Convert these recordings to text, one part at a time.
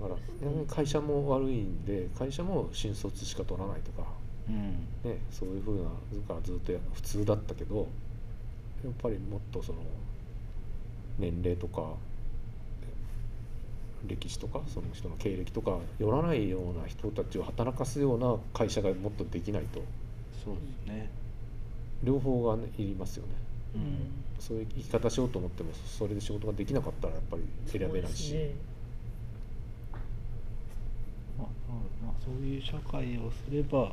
だから。会社も悪いんで会社も新卒しか取らないとか、うん。ね、そういうふうなだからずっとや普通だったけどやっぱりもっとその年齢とか歴史とかその人の経歴とか寄らないような人たちを働かすような会社がもっとできないと。そうですね。両方が、ね、いりますよね。うん。そういう生き方しようと思ってもそれで仕事ができなかったらやっぱり選べないし、そうですねまあまあそういう社会をすれば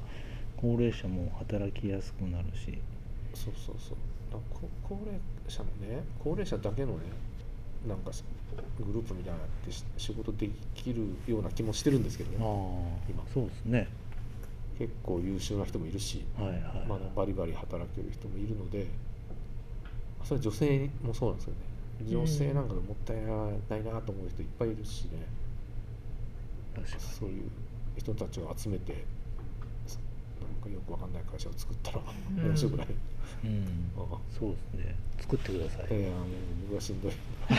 高齢者も働きやすくなるし。そうそうそう。高齢者のね高齢者だけのねなんかグループみたいなってし仕事できるような気もしてるんですけどね。今。そうですね。結構優秀な人もいるし、はいはい、まあ、バリバリ働ける人もいるのでそれ女性もそうなんですよね。女性なんかでもったいないなと思う人いっぱいいるしね、そういう人たちを集めてそなんかよくわかんない会社を作ったらうん面白くない、にうん。ああそう。ですね作ってください、ええあの僕はしん。どいな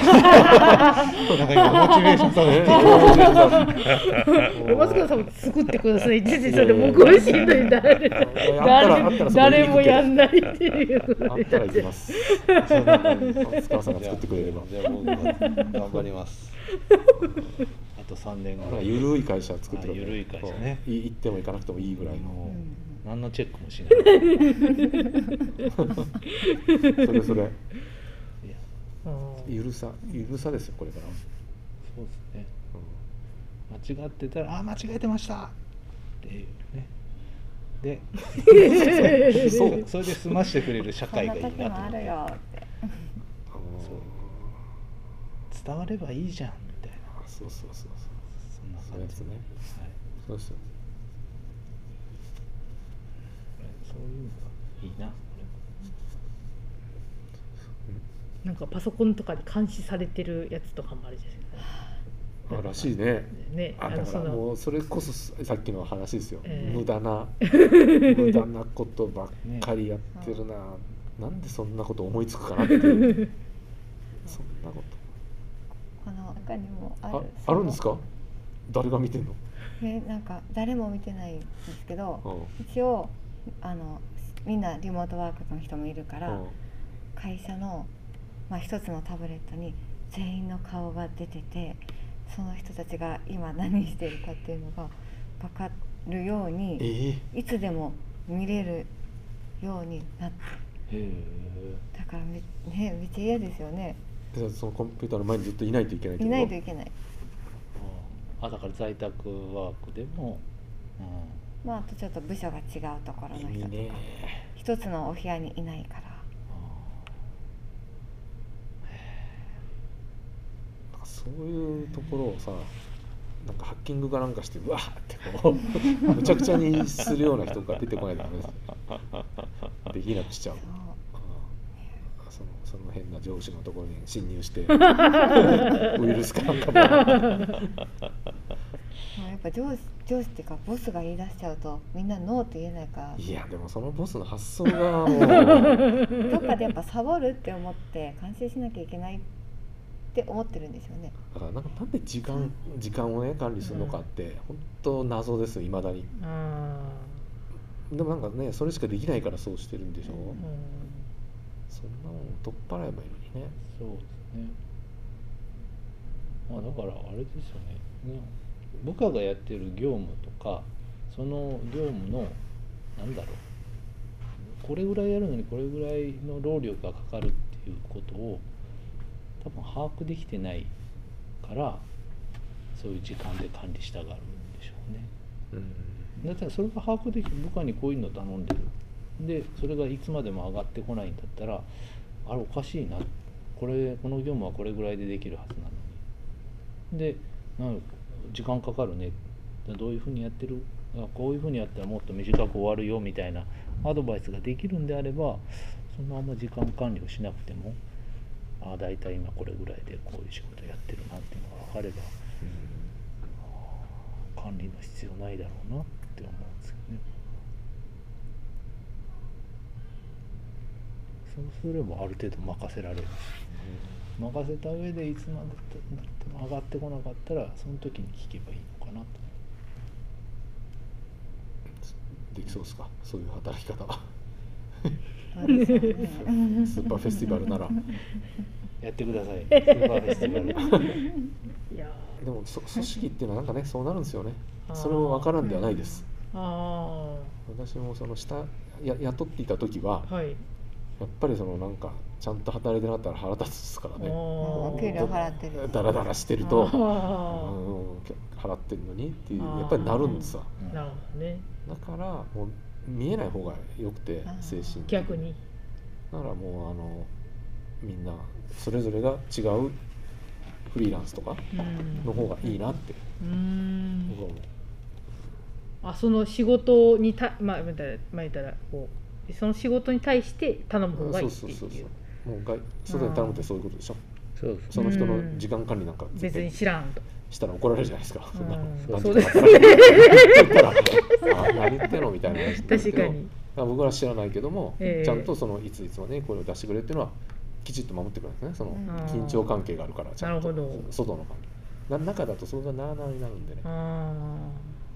んか今モチベーション下がって山塚さんも作ってくださいって言ってそれ僕はしんどい誰あったらあったらそこに誰もやんないっていう。あったら行きます。塚さんが作ってくれれば。じゃあ僕が頑張りますあと3年ぐらいゆるい会社作ってるい会社ね。行っても行かなくてもいいぐらいの。何のチェックもしない。それそれ。いや。うんゆるさ、ゆるさですよ、これから。そうですね。間違ってたら「あ間違えてました!」っていうね。で そうそれで済ましてくれる社会がいいなと思って。伝わればいいじゃんそうそうそうそう。そんな感じそういうやつね。はい。そうですよ。そういうのがいいな。なんかパソコンとかで監視されてるやつとかもあるじゃないですあらしいね。か。ね、あだからのその。もうそれこそさっきの話ですよ、ええ。無駄な無駄なことばっかりやってるな、なんでそんなこと思いつくかなっていう。そんなここの中にもあるとああるんですか？誰が見てんの、えなんか誰も見てないんですけどうん。一応あのみんなリモートワークの人もいるから、うん。会社の、まあ、一つのタブレットに全員の顔が出ててその人たちが今何してるかっていうのが分かるようにええいつでも見れるようになって。だからめ,、ね、めっちゃ嫌ですよねそのコンピューターの前にずっといないといけないいないといけない。あだから在宅ワークでも、うん、まああとちょっと部署が違うところの人とか。いいね。一つのお部屋にいないから。なんかそういうところをさなんかハッキングかなんかしてうわーってこう むちゃくちゃにするような人が出てこないとダメですできなくしちゃうそのその変な上司のところに侵入して ウイルスかなんかもまあやっぱ上司上司っていうかボスが言い出しちゃうとみんなノーって言えないから。いやでもそのボスの発想がもう。どっかでやっぱサボるって思って完成しなきゃいけないって思ってるんですよね。だからなんかなんで時間時間をね管理するのかって本当謎ですいまだに。あでもなんかねそれしかできないからそうしてるんでしょ、ーうんそんなもん取っ払えばいいのにね。そうですね。まあだからあれですよね。ね部下がやってる業務とかその業務のなんだろう。これぐらいやるのにこれぐらいの労力がかかるっていうことを多分把握できてないからそういう時間で管理したがるんでしょうね。うん。だったらそれが把握できる部下にこういうの頼んでるでそれがいつまでも上がってこないんだったらあれおかしいな。これこの業務はこれぐらいでできるはずなのに。でなん時間かかるね。どういうふうにやってる？あこういうふうにやったらもっと短く終わるよみたいなアドバイスができるんであればそんなあんま時間管理をしなくてもあ大体今これぐらいでこういう仕事やってるなっていうのが分かれば管理の必要ないだろうなって思うんですよね。そうすればある程度任せられる。し任せた上でいつまで上がってこなかったらその時に聞けばいいのかなと。できそうですか？そういう働き方そうですよね。うんスーパーフェスティバルなら。やってください。スーパーフェスティバル。いやでもそ組織っていうのはなんかねそうなるんですよね。それも分からんではないです。ーあ私もその下や雇っていた時はあはいやっぱりそのなんかちゃんと働いてなかったら腹立つですからね。お給料払ってる。ダラダラしてると。あうん払ってるのにっていうやっぱりなるんですわ。あなるほどね。だからもう見えない方がよくて精神的逆に。だからもうあのみんなそれぞれが違うフリーランスとかうん。の方がいいなって。うーん。僕は思う。あその仕事にたまあまあ言ったらまあ言ったらこうその仕事に対して頼む方がいいってそう。そうそういうそう。もう外外に頼むってそういうことでしょ？そうその人の時間管理なんか絶別に対知らんと。したら怒られるじゃないですか。そん。なうん何そうです時間働いてるって 言ったらあ何言ってんの？みたいな話確かに。僕は知らないけども、ええ。ちゃんとそのいついつまでにこれを出してくれっていうのはきちっと守ってくれるんですね。そのうん。緊張関係があるからちゃんと。なるほど。外の関係。な中だとそれがなあなあになるんでね。あ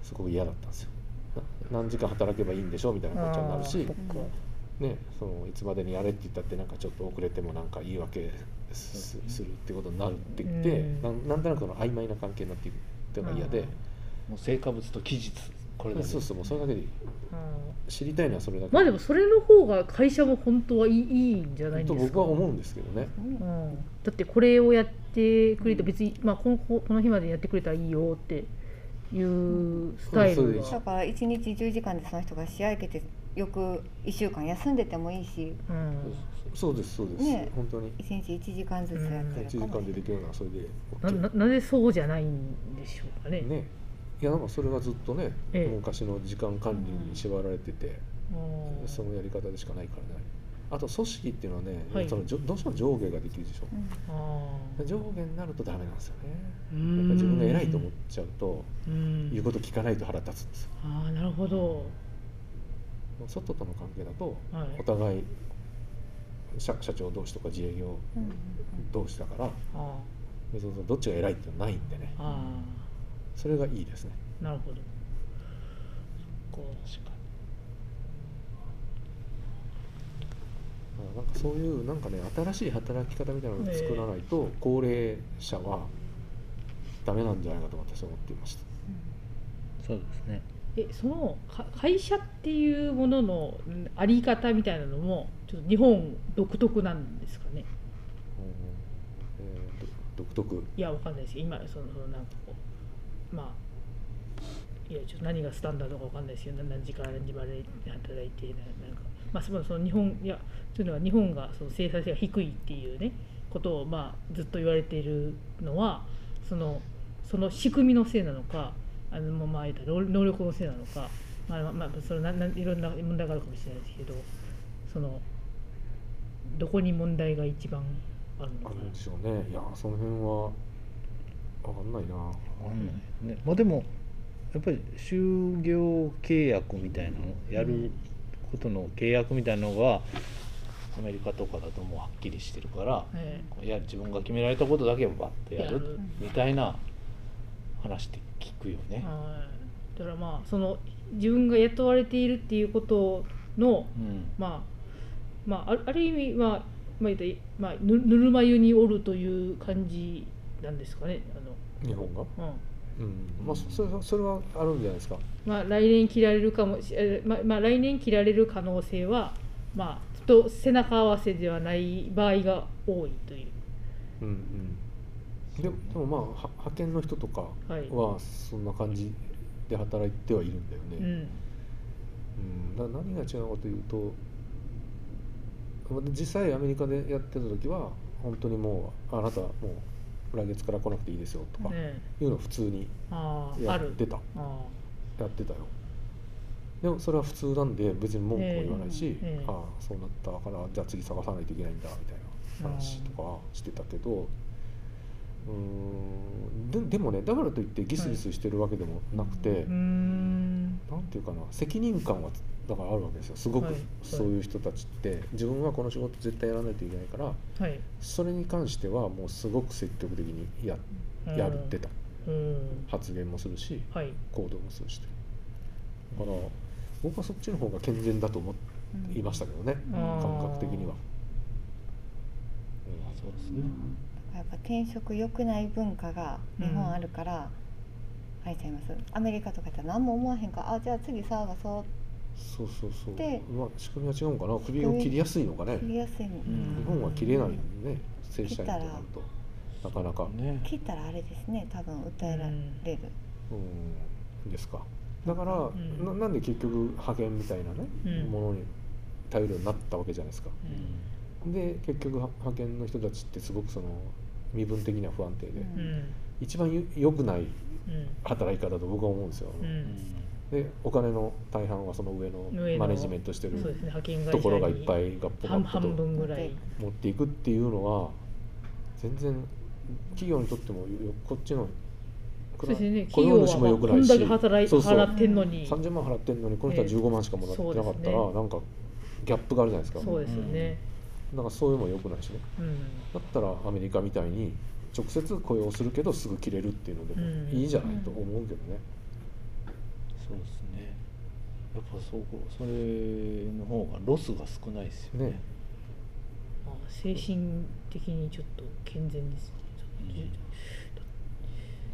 すごく嫌だったんですよ。な何時間働けばいいんでしょみたいなこっちゃになるしね、そのいつまでにやれって言ったってなんかちょっと遅れてもなんか言い訳すするってことになるって言って、うん。なんなんとなくその曖昧な関係になっていくっていうのが嫌で、もう成果物と期日これだけそうそうもうそれだけで知りたいのはそれだけ。まあでもそれの方が会社も本当はいいいいんじゃないですか？僕は思うんですけどね。うん、だってこれをやってくれて別に、まあ、このこの日までやってくれたらいいよっていうスタイルだから1日10時間でその人が試合受けて翌1週間休んでてもいいし。うん。そうですそうです、ね。本当に。1日1時間ずつやって1時るかも間でできるのはそれで。な OK ななぜそうじゃないんでしょうかね。ね。いやなんかそれがずっとね、ええ。昔の時間管理に縛られてて、うん。そのやり方でしかないからねあと組織っていうのはね、はい。そのじょどうしても上下ができるでしょ、うん。上下になるとダメなんですよね。うん。やっぱ自分が偉いと思っちゃうとうん。言うこと聞かないと腹立つんですよ。ああなるほど。外との関係だとはい。お互い社社長同士とか自営業うん同士だからあ別にどっちが偉いっていうのはないんでね。それがいいですね。ーなるほど。こ確かあなんかそういうなんかね新しい働き方みたいなのを作らないと高齢者はダメなんじゃないかと私は思っていました。そうですね。うえそのか会社っていうもののうんあり方みたいなのもちょっと日本独特なんですかね？えーど独特。いやわかんないですよ今そのそのなんかこうまあいやちょっと何がスタンダードかわかんないですよ。何何時から何時まで働いてななんか。まあそのその日本いやというのは日本がその生産性が低いっていうねことをまあずっと言われているのはそのその仕組みのせいなのかあのまあ言ったら能能力のせいなのかまあまあまあそれなないろんな問題があるかもしれないですけどそのどこに問題が一番あるのか。あるんでしょうね。いやその辺は分かんないな。わかんないね。まあでもやっぱり就業契約みたいなのやることの契約みたいなのがアメリカとかだともうはっきりしてるからえいや自分が決められたことだけをバッとやるやる。みたいな話って聞くよね。はい、だからまあその自分が雇われているっていうことのうん。まあまあある意味まあまあまあぬぬるま湯におるという感じなんですかねあ日本が？の、うんうん。まあそそれはそれはあるんじゃないですか。まあ、来年切られるかもしえまあまあ来年切られる可能性はまあちょっと背中合わせではない場合が多いという。うんうん。でもでもまあは派遣の人とかはい。はそんな感じで働いてはいるんだよね、うん。うん、だ何が違うかというと実際アメリカでやってた時は本当にもうあなたもう来月から来なくていいですよとかねいうのを普通にやってた。あやってたよ。でもそれは普通なんで別に文句も言わないし、ああそうなったからじゃあ次探さないといけないんだみたいな話とかしてたけどうーん。ででもねだからといってギスギスしてるわけでもなくて、あうーん。なんていうかな責任感はだからあるわけですよ。すごく、はいはい。そういう人たちって。自分はこの仕事絶対やらないといけないからはい。それに関してはもうすごく積極的にやっやるってた、うん。発言もするしはい。行動もするし。だから僕はそっちの方が健全だと思いましたけどね、感覚的には、そうですねやっぱ転職良くない文化が日本あるから、あれちゃいます。アメリカとかやったら何も思わへんかあじゃあ次探そう。そうそうそう。でまあ仕組みは違うのかな。首を切りやすいのかね。切りやすいの、ん日本は切れないんでね。正社員となるとなかなか。ね。切ったらあれですね。多分訴えられる、うん。ですか。だから、ん。ななんで結局派遣みたいなね、うん。ものに頼るようになったわけじゃないですか。うんで結局は派遣の人たちってすごくその身分的には不安定で、うん。うん一番ゆ良くないうん。働き方だと僕は思うんですよ、うん。でお金の大半はその上のマネジメントしてるところがいっぱいガッポガ半ッポと持っていくっていうのは全然企業にとってもよこっちのそうですね雇用主も良くなんいしけ働いそうそう。払ってんのに。30万払ってんのにこの人はええ15万しかもらってなかったら、なんかギャップがあるじゃないですか。そうですよねだからそういうのも良くないしね。うん。だったらアメリカみたいに直接雇用するけどすぐ切れるっていうのでもうん。いいじゃないと思うけどね、そうですね。やっぱそこそれの方がロスが少ないですよね。ね。まあ精神的にちょっと健全ですね。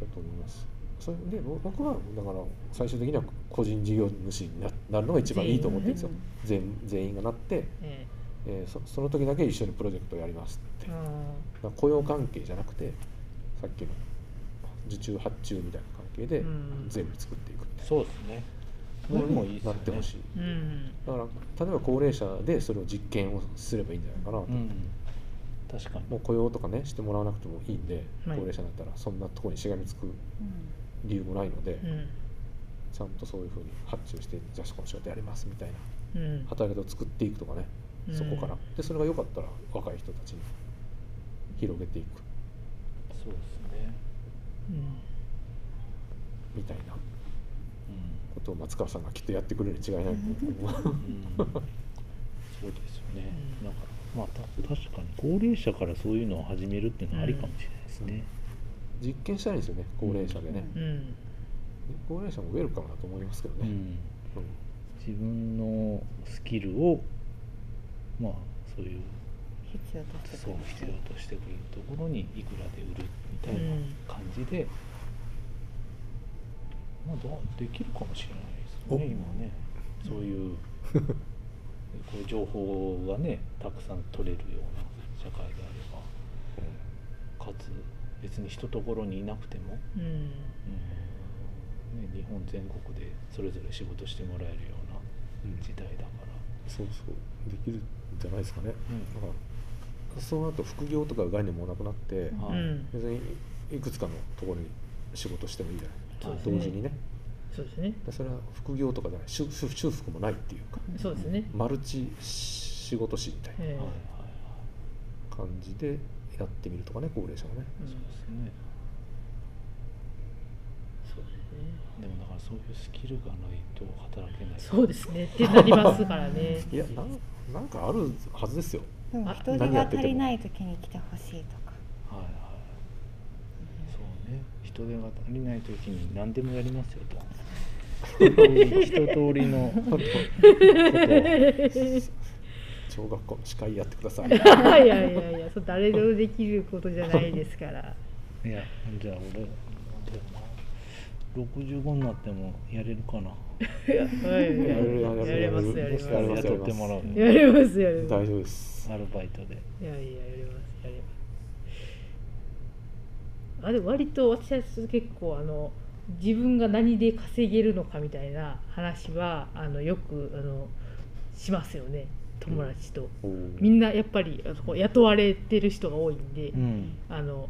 だと思います。それでぼ僕はだから最終的には個人事業主にななるのが一番いいと思ってるんですよ。全全員がなって、ええーそその時だけ一緒にプロジェクトをやりますって。えあだから雇用関係じゃなくてさっきの受注発注みたいな関係でうん。全部作っていくって。そうですね。ものになってほしい。ーうん。だから例えば高齢者でそれを実験をすればいいんじゃないかなと、うん。確かに。もう雇用とかねしてもらわなくてもいいんで、はい。高齢者になったらそんなところにしがみつくうん理由もないので、うん。ちゃんとそういうふうに発注してじゃあこの仕事やりますみたいなうん。働き方を作っていくとかね、そこから。でそれが良かったら若い人たちに広げていく。そうですね。うん。みたいな。うことを松川さんがきっとやってくれるに違いないと思う、ん、うん、そうですよね。うん。なんかまあた確かに高齢者からそういうのを始めるっていうのはありかもしれないですね、実験したいんですよね高齢者でね、うん。うん高齢者もウェルカムだと思いますけどね、うん。うん。自分のスキルをまあそういう必要としてそう必要としてくれるところにいくらで売るみたいな感じで、まあどうできるかもしれないですよね今ね。そういう こういう情報がねたくさん取れるような社会であればかつ別に一ところにいなくても、うん。うん。ね、日本全国でそれぞれ仕事してもらえるようなうん。時代だから。そうそうできるんじゃないですかね、うん。だからその後副業とか概念もなくなって、別にいくつかのところに仕事してもいいじゃない、同時にね。そうですね。でそれは副業とかじゃない。修復もないっていうか。そうですね。マルチ仕事師みたいな感じでやってみるとかね高齢者がね。うん。そうですねですね。でもだからそういうスキルがないと働けない。そうですね。ってなりますからね。いやなんなんかあるはずですよ。あでも人手が足りない時に来てほしいとか。はいはいそうね。人手が足りない時に何でもやりますよと。一通りのこと 小学校の司会やってください。いやいやいやそう誰でもできることじゃないですから。いやじゃあ俺65になってもやれるかな。はいやれるやれる。やれますやれます。やれますやれます。やれます大丈夫です。アルバイトで。いやいややりますやります。あでも割と私は結構あの自分が何で稼げるのかみたいな話はあのよくあのしますよね。友達と、おーみんなやっぱり雇われてる人が多いんで、うん。あの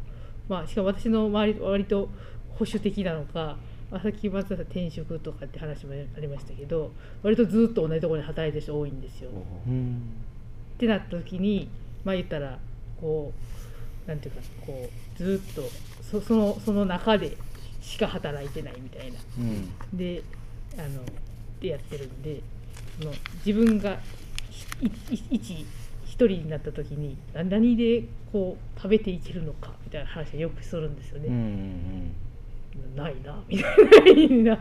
まあ、しかも私の周り割と保守的なのかまあさっき松田さん転職とかって話もありましたけど割とずっと同じところで働いてる人多いんですよ。うんってなった時にまあ言ったらこうなんていうかこうずっとそそのその中でしか働いてないみたいなうんであのでやってるんでその自分がひいい一人になった時にな何でこう食べていけるのかみたいな話をよくするんですよね。うんうんないなみたいな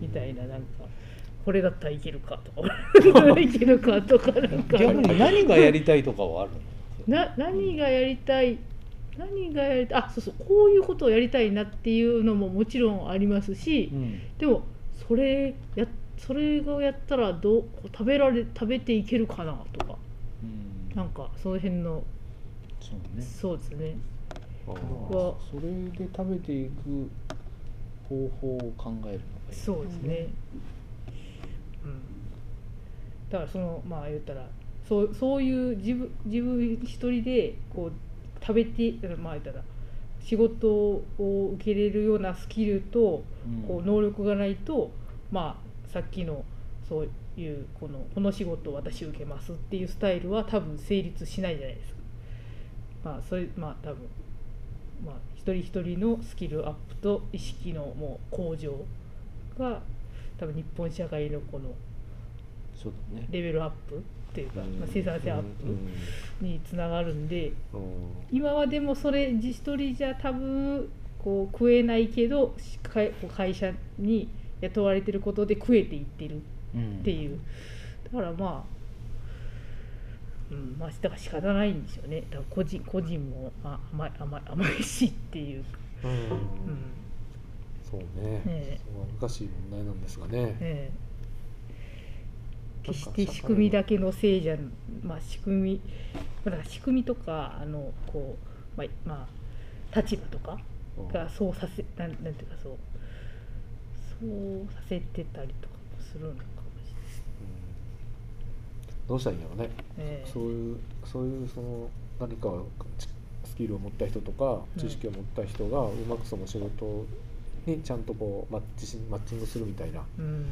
みたいななんかこれだったらいけるかとか。いけるかとかなんか。逆に何がやりたいとかはあるの？な何がやりたい何がやりたいあそうそうこういうことをやりたいなっていうのももちろんありますし、うん。でもそれやそれがやったらどう食べられ食べていけるかなとか。うん。なんかその辺のそうね。そうですねは。それで食べていく方法を考えるのがいいそうですね、うん、だからそのまあ言ったらそうそういう自分自分一人でこう食べてまあ言ったら仕事を受けれるようなスキルとうん。こう能力がないとまあさっきのそういうこのこの仕事を私受けますっていうスタイルは多分成立しないじゃないですか。まあそれまあ多分まあ一人一人のスキルアップと意識のもう向上が多分日本社会のこのそうだね。レベルアップっていうか、うん。まあ、生産性アッうんプにつながるんでうん。今はでもそれ一人じゃ多分こう食えないけどしかい会社に雇われてることで食えていってるっていう。だからまあうんまあだから仕方ないんですよね。だから個人個人もあ甘い甘い甘いしっていう、うん。うんそうねえ。えそれは難しい問題なんですがね。ええ。なんか決して仕組みだけのせいじゃまあ仕組みだから仕組みとかあのこうまあ、まあ、立場とかうん。がそうさせなんなんていうかそうそうさせてたりとかもするのかどうしたらいいんやろうね。ええ。そういうそういうその何かちスキルを持った人とかうん。知識を持った人がうまくその仕事にちゃんとこうマッチしマッチングするみたいなうん。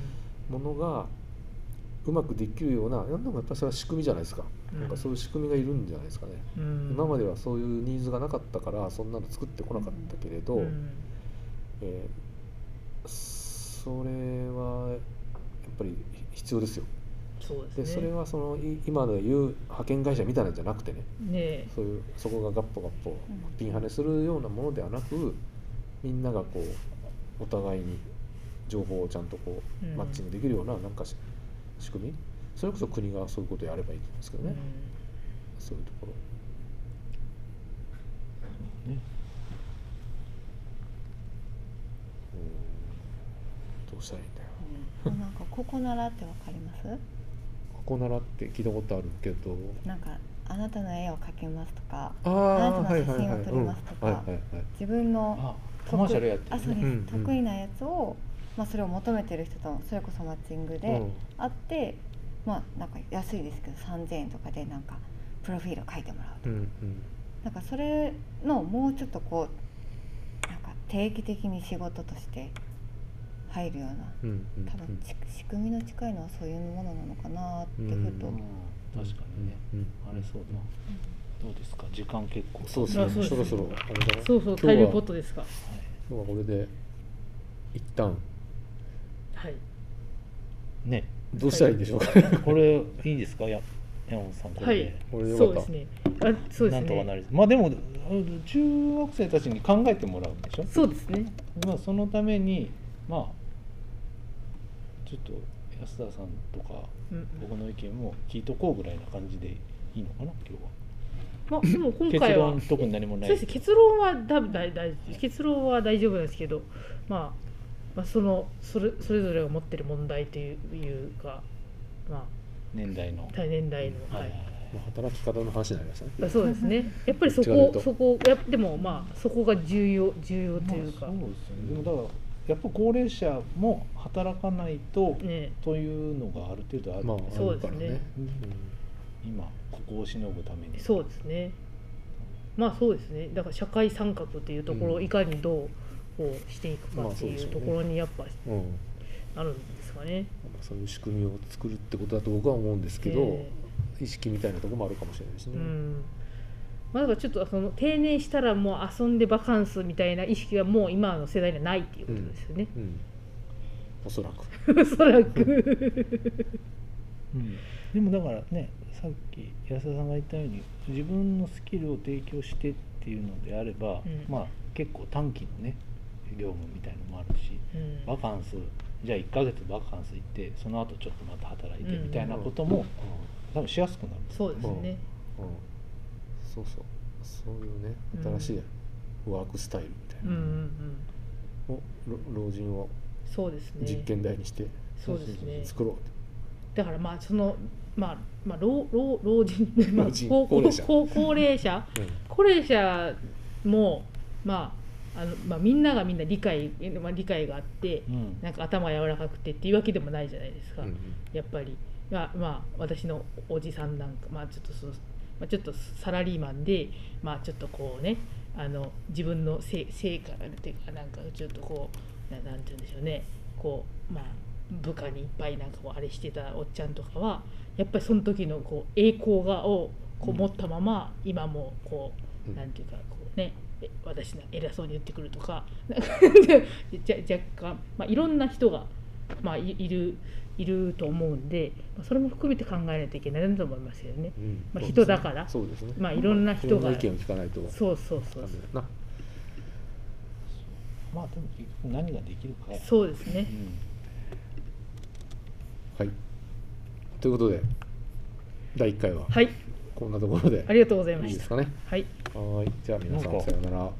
ものがうまくできるようななんでもやっぱりそれは仕組みじゃないですか、うん。なんかそういう仕組みがいるんじゃないですかね、うん。今まではそういうニーズがなかったからそんなの作ってこなかったけれど、うん。えーそれはやっぱり必要ですよそうですね。でそれはそのい今でいう派遣会社みたいなんじゃなくてね。ねえ。そういうそこがガッポガッポピンハネするようなものではなくみんながこうお互いに情報をちゃんとこううん。マッチングできるようななんかし仕組み。それこそ国がそういうことをやればいいと思うんですけどね、そういうところ。ね。うん。どうしたらいいんだよ。なんかここならってわかります？ここならって聞いたことあるけど。なんかあなたの絵を描けますとかあなたの写真を撮りますとか自分のあコマーシャルやってるね。あそうです、うんうん。得意なやつを、まあ、それを求めてる人とそれこそマッチングでうん。会って、まあなんか安いですけど3000円とかでなんかプロフィールを書いてもらうとうんうん。なんかそれのもうちょっとこうなんか定期的に仕事として入るようなうんうん多分ち仕組みの近いのはそういうものなのかなってふと、う。ん。うん。確かにね。うん。あれそうだどうですか？時間結構。そうですね。あそうですそろそろあれだなそうそう今日はタイムポットですか？今日はこれで一旦。はい。ね。どうしたらいいんでしょうか、これいいですか？や山本さんこれで、はい。これでよかった。そうですね。あそうですなんとかなねりまあでもあ中学生たちに考えてもらうんでしょ？そうですね。まあそのためにまあちょっと安田さんとかうん僕の意見も聞いとこうぐらいな感じでいいのかな今日は。まあでも今結回は論特に何もない。結論は多分大大結論は大丈夫なんですけど、まあ、まあそのそれそれぞれが持ってる問題といういうかま年代の。年代の、はい。まあ、働き方の話になりましたねあそうですね。やっぱりそこと。そこやでもまあそこが重要重要というか、まあ、そうですよね。でもだからやっぱ高齢者も働かないと、ねというのがある程度ある、まああそうですね。るからね。今ここをしのぐために。そうですね。まあそうですね。だから社会参画というところをいかにどうこうしていくかまあってそうでしょうねいうところにやっぱうん。うんあるんですかね。まあそういう仕組みを作るってことだと僕は思うんですけど、え意識みたいなところもあるかもしれないしね、うんまあ、だからちょっとその定年したらもう遊んでバカンスみたいな意識はもう今の世代にはないっていうことですよね。うん。おそらく。おそらく。うん、でもだからねさっき安田さんが言ったように自分のスキルを提供してっていうのであれば、うん。まあ結構短期のね業務みたいのもあるしうん。バカンスじゃあ1ヶ月バカンス行ってその後ちょっとまた働いてうんみたいなことも、多分しやすくなる。そうですね。うんそうそう。そういうねうん。新しいワークスタイルみたいうんうんうを、老老人をそうですね。実験台にして。そうですね。作ろうだからまあそのまあまあ老老老人 まあ老人高高齢者。高高齢者。高齢者もまああのまあ、みんながみんな理解、まあ、理解があってうん。なんか頭柔らかくてっていうわけでもないじゃないですか、うん。やっぱり、まあ、まあ私のおじさんなんか、まあ、ちょっとその、まあ、ちょっとサラリーマンで、まあ、ちょっとこうねあの自分のせ成果っていうかなんかちょっとこうななんて言うんでしょうね。こうまあ部下にいっぱいなんかこうあれしてたおっちゃんとかはやっぱりその時のこう栄光がをこう持ったまま、今もこううん。なんていうかこうねえ私の偉そうに言ってくるとかなんか じゃ若干、まあ、いろんな人が、まあ、いいるいると思うんで、まあ、それも含めて考えないといけないなと思いますよね。うん。まあ人だから。そうですね。まあいろんな人が。いろんな意見を聞かないと。そうそうそうダメだな。まあでも結局何ができるか。やそうですね。はい。ということで第1回ははい、こんなところで。ありがとうございました。いいです。かね。はい。はーい。じゃあ皆さんさようなら